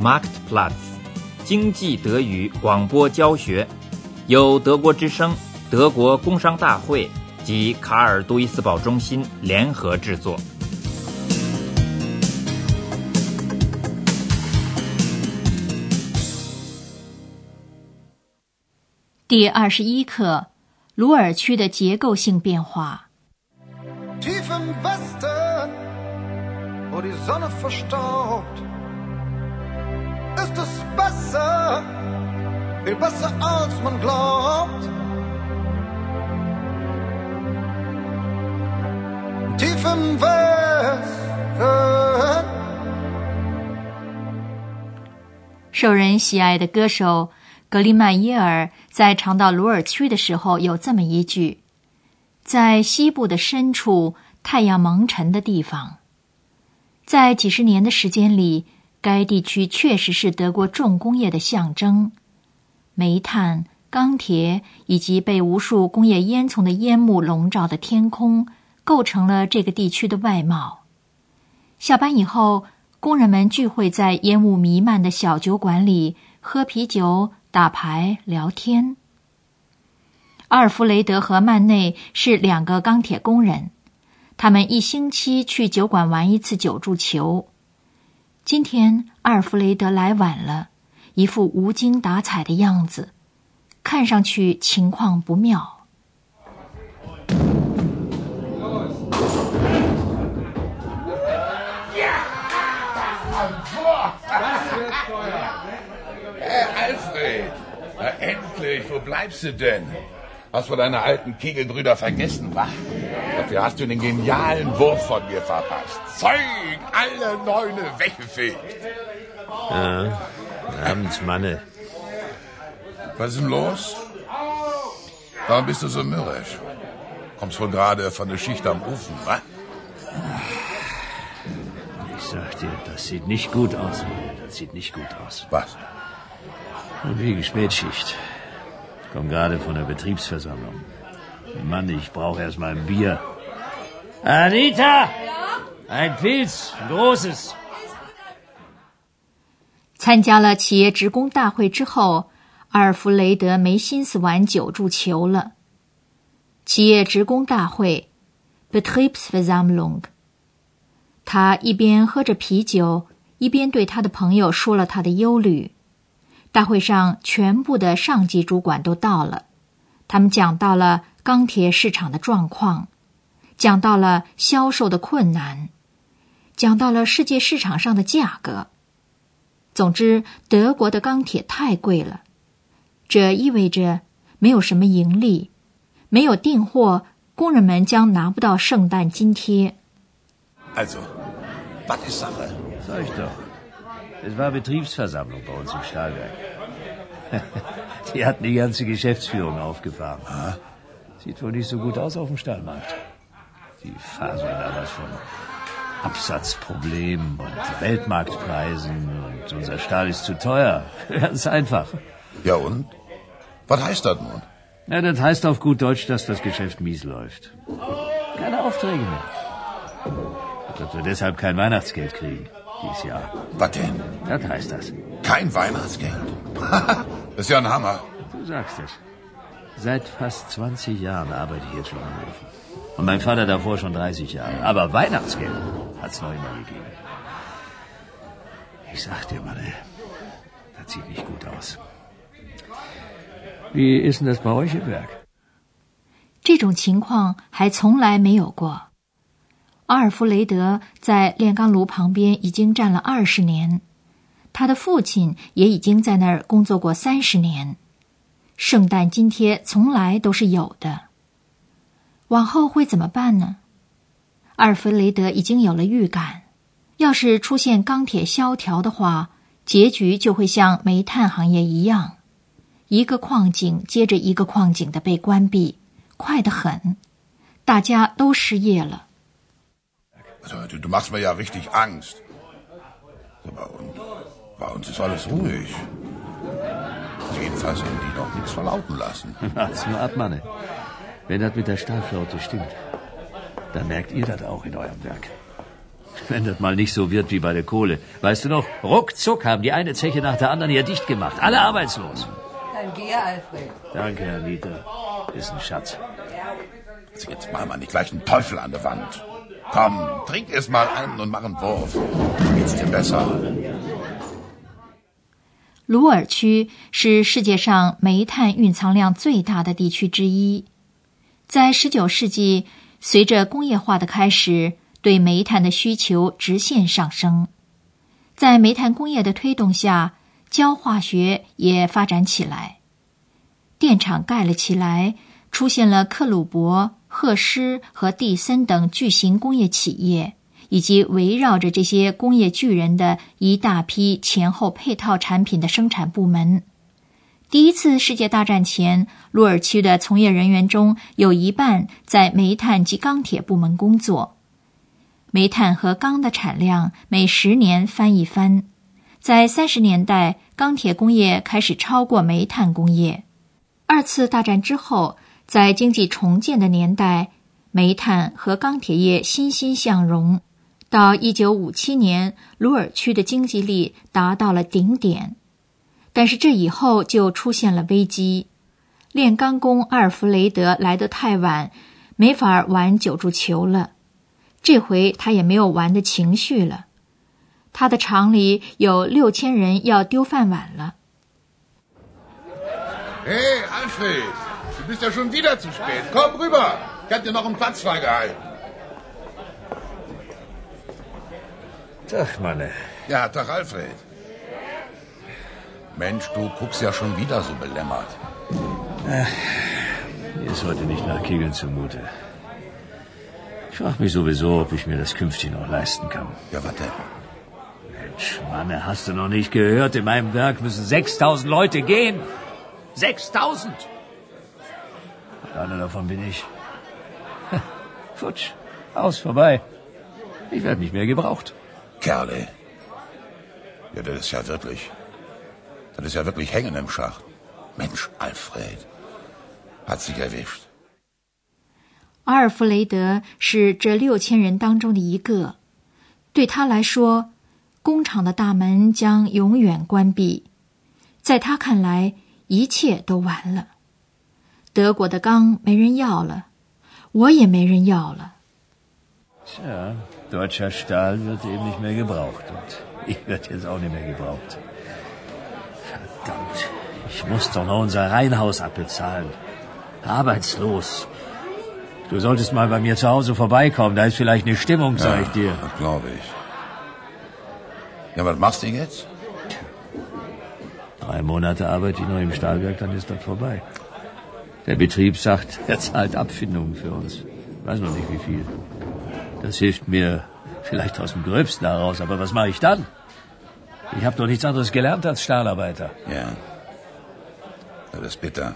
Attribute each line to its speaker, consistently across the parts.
Speaker 1: Marktplatz，经济德语广播教学，由德国之声、德国工商大会及卡尔杜伊斯堡中心联合制作。
Speaker 2: 第二十一课：鲁尔区的结构性变化。
Speaker 3: Tief im Westen, wo die Sonne verstaubt, ist es besser, viel besser als man glaubt. Tief im Westen.
Speaker 2: 受人喜爱的歌手格里曼耶尔在唱到鲁尔区的时候，有这么一句。在西部的深处，太阳蒙尘的地方，在几十年的时间里，该地区确实是德国重工业的象征。煤炭、钢铁以及被无数工业烟囱的烟幕笼罩的天空，构成了这个地区的外貌。下班以后，工人们聚会在烟雾弥漫的小酒馆里，喝啤酒、打牌、聊天。阿尔弗雷德和曼内是两个钢铁工人，他们一星期去酒馆玩一次九柱球。今天阿尔弗雷德来晚了，一副无精打采的样子，看上去情况不妙。
Speaker 4: Hast du deine alten Kegelbrüder vergessen, wa? Dafür hast du den genialen Wurf von mir verpasst. Zeug, alle Neune weggefegt.
Speaker 5: Ja, abends, Manne.
Speaker 4: Was ist denn los? Warum bist du so mürrisch? Kommst wohl gerade von der Schicht am Ofen, wa?
Speaker 5: Ich sag dir, das sieht nicht gut aus, Manne. Das sieht nicht gut aus.
Speaker 4: Was?
Speaker 5: Wie Spätschicht. Komm gerade von der Betriebsversammlung. Mann, ich brauche erst mal ein Bier. Anita! Ein Pilz, ein großes.
Speaker 2: 参加了企业职工大会之后，阿尔弗雷德没心思玩九柱球了。企业职工大会 （Betriebsversammlung），他一边喝着啤酒，一边对他的朋友说了他的忧虑。大会上，全部的上级主管都到了。他们讲到了钢铁市场的状况，讲到了销售的困难，讲到了世界市场上的价格。总之，德国的钢铁太贵了，这意味着没有什么盈利，没有订货，工人们将拿不到圣诞津贴。
Speaker 4: Also, was ist Sache?
Speaker 5: Sag ich doch. Es war Betriebsversammlung bei uns im Stahlwerk. Die hatten die ganze Geschäftsführung aufgefahren. Sieht wohl nicht so gut aus auf dem Stahlmarkt. Die faseln da was von Absatzproblemen und Weltmarktpreisen und unser Stahl ist zu teuer. Ganz einfach.
Speaker 4: Ja und? Was heißt das nun?
Speaker 5: Na, das heißt auf gut Deutsch, dass das Geschäft mies läuft. Keine Aufträge mehr. Dass wir deshalb kein Weihnachtsgeld kriegen dieses Jahr.
Speaker 4: Was denn?
Speaker 5: Das heißt das.
Speaker 4: Kein Weihnachtsgeld? das ist ja ein Hammer.
Speaker 5: Du sagst es. Seit fast 20 Jahren arbeite ich jetzt schon am Ofen. Und mein Vater davor schon 30 Jahre. Aber Weihnachtsgeld hat's noch immer gegeben. Ich sag dir, Mann, das sieht nicht gut aus. Wie ist denn das bei euch im Werk?
Speaker 2: 这种情况还从来没有过。阿尔弗雷德在炼钢炉旁边已经站了二十年，他的父亲也已经在那儿工作过三十年。圣诞津贴从来都是有的。往后会怎么办呢？阿尔弗雷德已经有了预感，要是出现钢铁萧条的话，结局就会像煤炭行业一样，一个矿井接着一个矿井的被关闭，快得很，大家都失业了。
Speaker 4: Du machst mir ja richtig Angst. Aber und bei uns ist alles ruhig. Jedenfalls haben die noch nichts verlauten lassen.
Speaker 5: Mal ab, Manne. Wenn das mit der Stahlflaute stimmt, dann merkt ihr das auch in eurem Werk. Wenn das mal nicht so wird wie bei der Kohle. Weißt du noch, ruckzuck haben die eine Zeche nach der anderen hier dicht gemacht. Alle arbeitslos.
Speaker 6: Dann geh, Alfred.
Speaker 5: Danke, Herr Anita. Ist ein Schatz.
Speaker 4: Also jetzt mal mal nicht gleich einen Teufel an der Wand. Komm, trink es mal ein und mach einen Wurf. Geht's dir besser?
Speaker 2: 鲁尔区是世界上煤炭蕴藏量最大的地区之一。 在19世纪，随着工业化的开始，对煤炭的需求直线上升。在煤炭工业的推动下，焦化学也发展起来，电厂盖了起来，出现了克虏伯、赫施和蒂森等巨型工业企业。以及围绕着这些工业巨人的一大批前后配套产品的生产部门。第一次世界大战前，鲁尔区的从业人员中有一半在煤炭及钢铁部门工作。煤炭和钢的产量每十年翻一番。在三十年代，钢铁工业开始超过煤炭工业。二次大战之后，在经济重建的年代，煤炭和钢铁业欣欣向荣。到一九五七年，鲁尔区的经济力达到了顶点，但是这以后就出现了危机。炼钢工阿尔弗雷德来得太晚，没法玩九柱球了。这回他也没有玩的情绪了。他的厂里有六千人要丢饭碗了。
Speaker 4: Hey, Alfred, du bist ja schon wieder zu spät. Komm rüber. Ich hab dir noch einen Platz freigehalten.
Speaker 5: Tag, Manne.
Speaker 4: Ja, Tag, Alfred. Mensch, du guckst ja schon wieder so belämmert.
Speaker 5: Mir ist heute nicht nach Kegeln zumute. Ich frage mich sowieso, ob ich mir das künftig noch leisten kann.
Speaker 4: Ja, was denn?
Speaker 5: Mensch, Manne, hast du noch nicht gehört? In meinem Werk müssen 6000 Leute gehen. 6000! Einer davon bin ich. Futsch, aus, vorbei. Ich werde nicht mehr gebraucht.
Speaker 4: Kerle. Ja, das ist ja wirklich. Das ist ja wirklich hängen im Schacht. Mensch, Alfred. Hat sich erwischt.
Speaker 2: 阿尔弗雷德是这六千人当中的一个，对他来说，工厂的大门将永远关闭。在他看来，一切都完了。德国的钢没人要了，我也没人要了。
Speaker 5: Tja, deutscher Stahl wird eben nicht mehr gebraucht und ich werde jetzt auch nicht mehr gebraucht. Ich muss doch noch unser Reihenhaus abbezahlen. Arbeitslos. Du solltest mal bei mir zu Hause vorbeikommen, da ist vielleicht eine Stimmung, sag ich dir.
Speaker 4: Das glaube ich. Ja, was machst du jetzt?
Speaker 5: Drei Monate arbeite ich noch im Stahlwerk, dann ist das vorbei. Der Betrieb sagt, er zahlt Abfindungen für uns. Weiß noch nicht wie viel. Das hilft mir vielleicht aus dem Gröbsten heraus, aber was mache ich dann? Ich habe doch nichts anderes gelernt als Stahlarbeiter.
Speaker 4: Ja. Ja. Das ist bitter.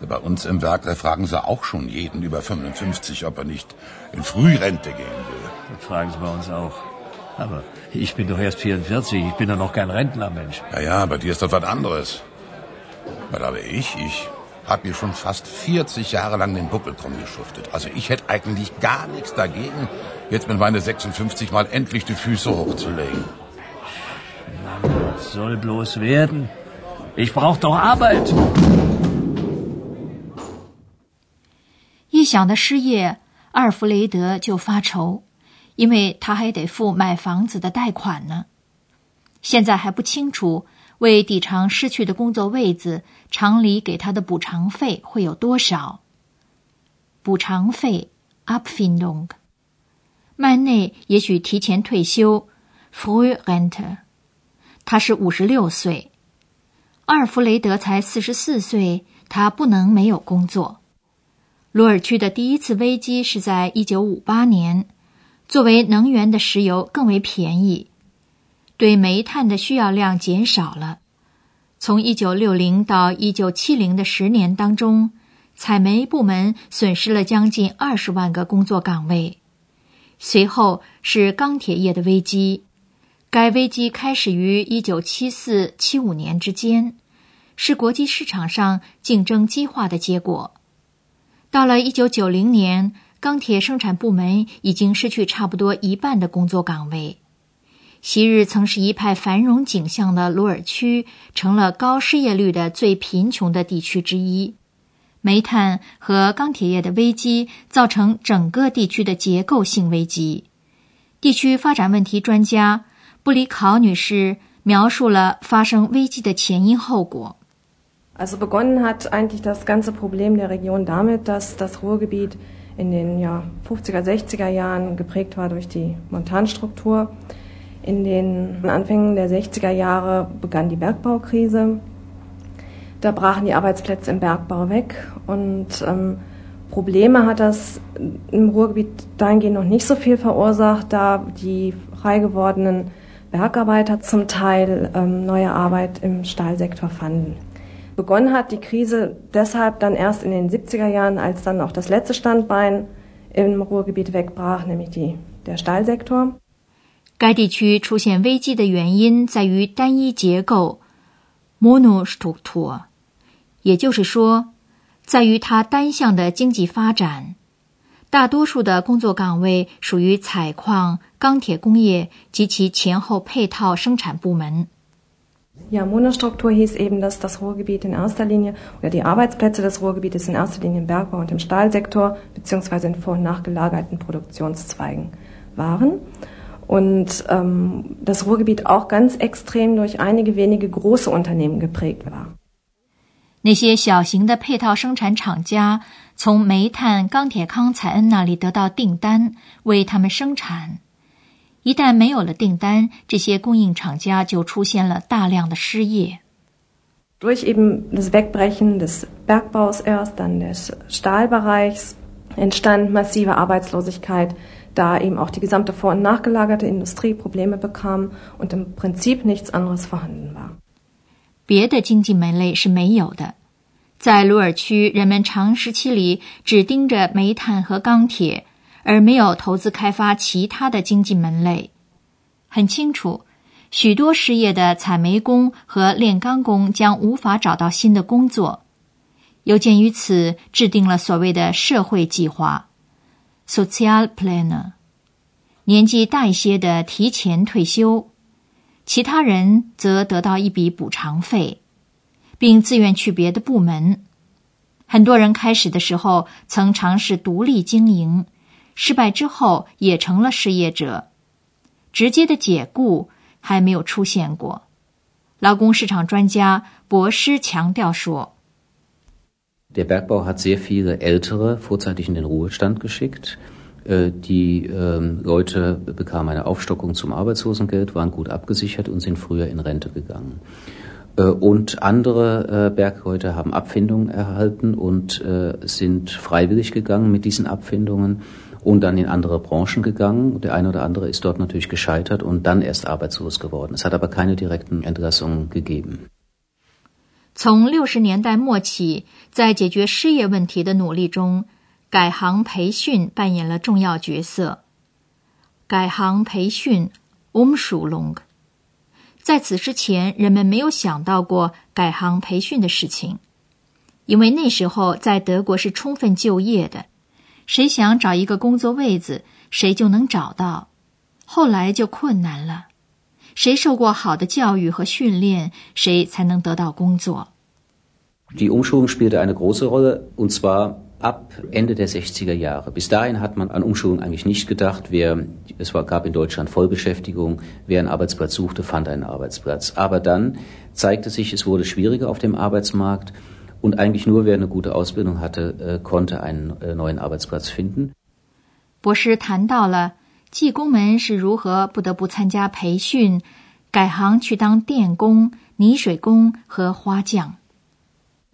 Speaker 4: Bei uns im Werk, da fragen sie auch schon jeden über 55, ob er nicht in Frührente gehen will.
Speaker 5: Das fragen sie bei uns auch. Aber ich bin doch erst 44, ich bin doch noch kein Rentner, Mensch.
Speaker 4: Ja, ja, bei dir ist das was anderes. Weil aber ich, ich habe hier schon fast 40 Jahre lang den Buckel drum geschuftet. Also ich hätte eigentlich gar nichts dagegen, jetzt mit meine 56 mal endlich die Füße hochzulegen.
Speaker 5: Mann, was soll bloß werden? Ich brauch doch Arbeit.
Speaker 2: 一想到失业，阿尔弗雷德就发愁，因为他还得付买房子的贷款呢。现在还不清楚。为抵偿失去的工作位子，厂里给他的补偿费会有多少？补偿费 （Abfindung）。曼内也许提前退休 （Frührente）。他是五十六岁，阿尔弗雷德才四十四岁，他不能没有工作。鲁尔区的第一次危机是在一九五八年，作为能源的石油更为便宜。对煤炭的需要量减少了。从一九六零到一九七零的十年当中，采煤部门损失了将近二十万个工作岗位。随后是钢铁业的危机，该危机开始于一九七四七五年之间，是国际市场上竞争激化的结果。到了一九九零年，钢铁生产部门已经失去差不多一半的工作岗位。昔日曾是一派繁荣景象的鲁尔区，成了高失业率的最贫穷的地区之一。煤炭和钢铁业的危机造成整个地区的结构性危机。地区发展问题专家布里考女士描述了发生危机的前因后果。
Speaker 7: Also begonnen hat eigentlich das ganze Problem der Region damit, dass das Ruhrgebiet in den ja, 50er, 60er Jahren geprägt war durch die Montanstruktur. In den Anfängen der 60er Jahre begann die Bergbaukrise. Da brachen die Arbeitsplätze im Bergbau weg und ähm, Probleme hat das im Ruhrgebiet dahingehend noch nicht so viel verursacht, da die frei gewordenen Bergarbeiter zum Teil ähm, neue Arbeit im Stahlsektor fanden. Begonnen hat die Krise deshalb dann erst in den 70er Jahren, als dann auch das letzte Standbein im Ruhrgebiet wegbrach, nämlich die, der Stahlsektor.
Speaker 2: 该地区出现危机的原因在于单一结构 （monostruktur），也就是说，在于它单向的经济发展。 大多数的工作岗位属于采矿、钢铁工业及其前后配套生产部门。
Speaker 7: Ja, Monostruktur hieß eben, dass das Ruhrgebiet in erster Linie oder die Arbeitsplätze des Ruhrgebietes in erster Linie im Bergbau und im Stahlsektor beziehungsweise in vor- und nachgelagerten Produktionszweigen waren. Und ähm, das Ruhrgebiet auch ganz extrem durch einige wenige große Unternehmen geprägt war.
Speaker 2: 那些小型的配套生产厂家从煤炭、钢铁、康采恩那里得到订单，为他们生产。一旦没有了订单，这些供应厂家就出现了大量的失业。
Speaker 7: Durch eben das Wegbrechen des Bergbaus erst, dann des Stahlbereichs, entstand massive Arbeitslosigkeit, da eben auch die gesamte vor- und nachgelagerte Industrie Probleme bekam und im Prinzip nichts anderes vorhanden war.
Speaker 2: 别的经济门类是没有的。在鲁尔区，人们长时期里只盯着煤炭和钢铁。而没有投资开发其他的经济门类。很清楚，许多失业的采煤工和炼钢工将无法找到新的工作。有鉴于此，制定了所谓的社会计划 （social planer）。年纪大一些的提前退休，其他人则得到一笔补偿费，并自愿去别的部门。很多人开始的时候曾尝试独立经营。失败之后也成了失业者，直接的解雇还没有出现过。劳工市场专家博士强调说
Speaker 8: ：“Der Bergbau hat sehr viele Ältere vorzeitig in den Ruhestand geschickt. Die Leute bekamen eine Aufstockung zum Arbeitslosengeld, waren gut abgesichert und sind früher in Rente gegangen. Und andere Bergleute haben Abfindungen erhalten und sind freiwillig gegangen mit diesen Abfindungen.” und dann in andere Branchen gegangen. Der eine oder andere ist dort natürlich gescheitert und dann erst arbeitslos geworden. Es hat aber keine direkten Entlassungen gegeben.
Speaker 2: 从六十年代末起，在解决失业问题的努力中，改行培训扮演了重要角色。改行培训 （Umschulung） 在此之前，人们没有想到过改行培训的事情，因为那时候在德国是充分就业的。谁想找一个工作位子，谁就能找到。后来就困难了，谁受过好的教育和训练，谁才能得到工作。
Speaker 8: ab Ende der 60er Jahre. Bis dahin hat man an Umschulung eigentlich nicht gedacht. Wer, es war, gab in Deutschland Vollbeschäftigung. Wer einen Arbeitsplatz suchte, fand einen Arbeitsplatz. Aber dann zeigte sich, es wurde schwieriger auf dem Arbeitsmarkt. und eigentlich nur wer eine gute Ausbildung hatte, konnte einen neuen Arbeitsplatz finden.
Speaker 2: 博士谈到了技工们是如何不得不参加培训，改行去当电工、泥水工和花匠。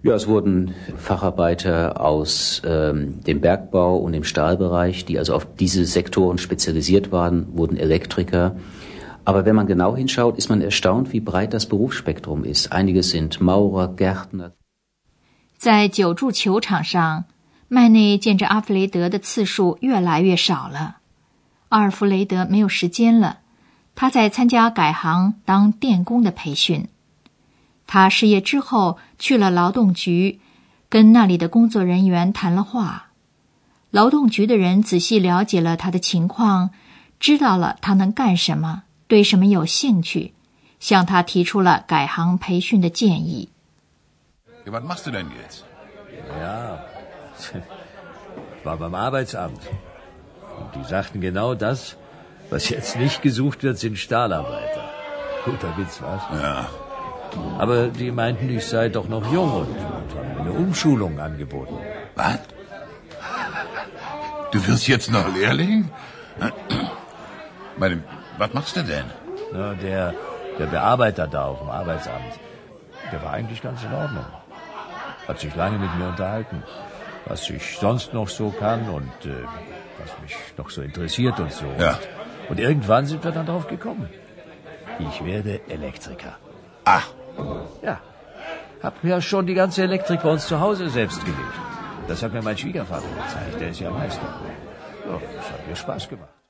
Speaker 8: Ja, es wurden Facharbeiter aus ähm, dem Bergbau und dem Stahlbereich, die also auf diese Sektoren spezialisiert waren, wurden Elektriker. Aber wenn man genau hinschaut, ist man erstaunt, wie breit das Berufsspektrum ist. Einige sind Maurer, Gärtner.
Speaker 2: 在九柱球场上，麦内见着阿弗雷德的次数越来越少了。阿尔弗雷德没有时间了，他在参加改行当电工的培训。 他失业之后去了劳动局，跟那里的工作人员谈了话。劳动局的人仔细了解了他的情况，知道了他能干什么，对什么有兴趣，向他提出了改行培训的建议。
Speaker 4: Was machst du denn jetzt?
Speaker 5: Ja, war beim Arbeitsamt. Und die sagten genau das, was jetzt nicht gesucht wird, sind Stahlarbeiter. Guter Witz, was?
Speaker 4: Ja.
Speaker 5: Aber die meinten, ich sei doch noch jung und, und haben mir eine Umschulung angeboten.
Speaker 4: Was? Du wirst jetzt noch Lehrling? Meine, was machst du denn?
Speaker 5: Na, der, der Bearbeiter da auf dem Arbeitsamt, der war eigentlich ganz in Ordnung. Hat sich lange mit mir unterhalten, was ich sonst noch so kann und äh, was mich noch so interessiert und so.
Speaker 4: Ja.
Speaker 5: Und irgendwann sind wir dann drauf gekommen. Ich werde Elektriker.
Speaker 4: Ach,
Speaker 5: Ja. Hab ja schon die ganze Elektrik bei uns zu Hause selbst gelegt. Das hat mir mein Schwiegervater gezeigt. Der ist ja Meister. Ja, das hat mir Spaß gemacht.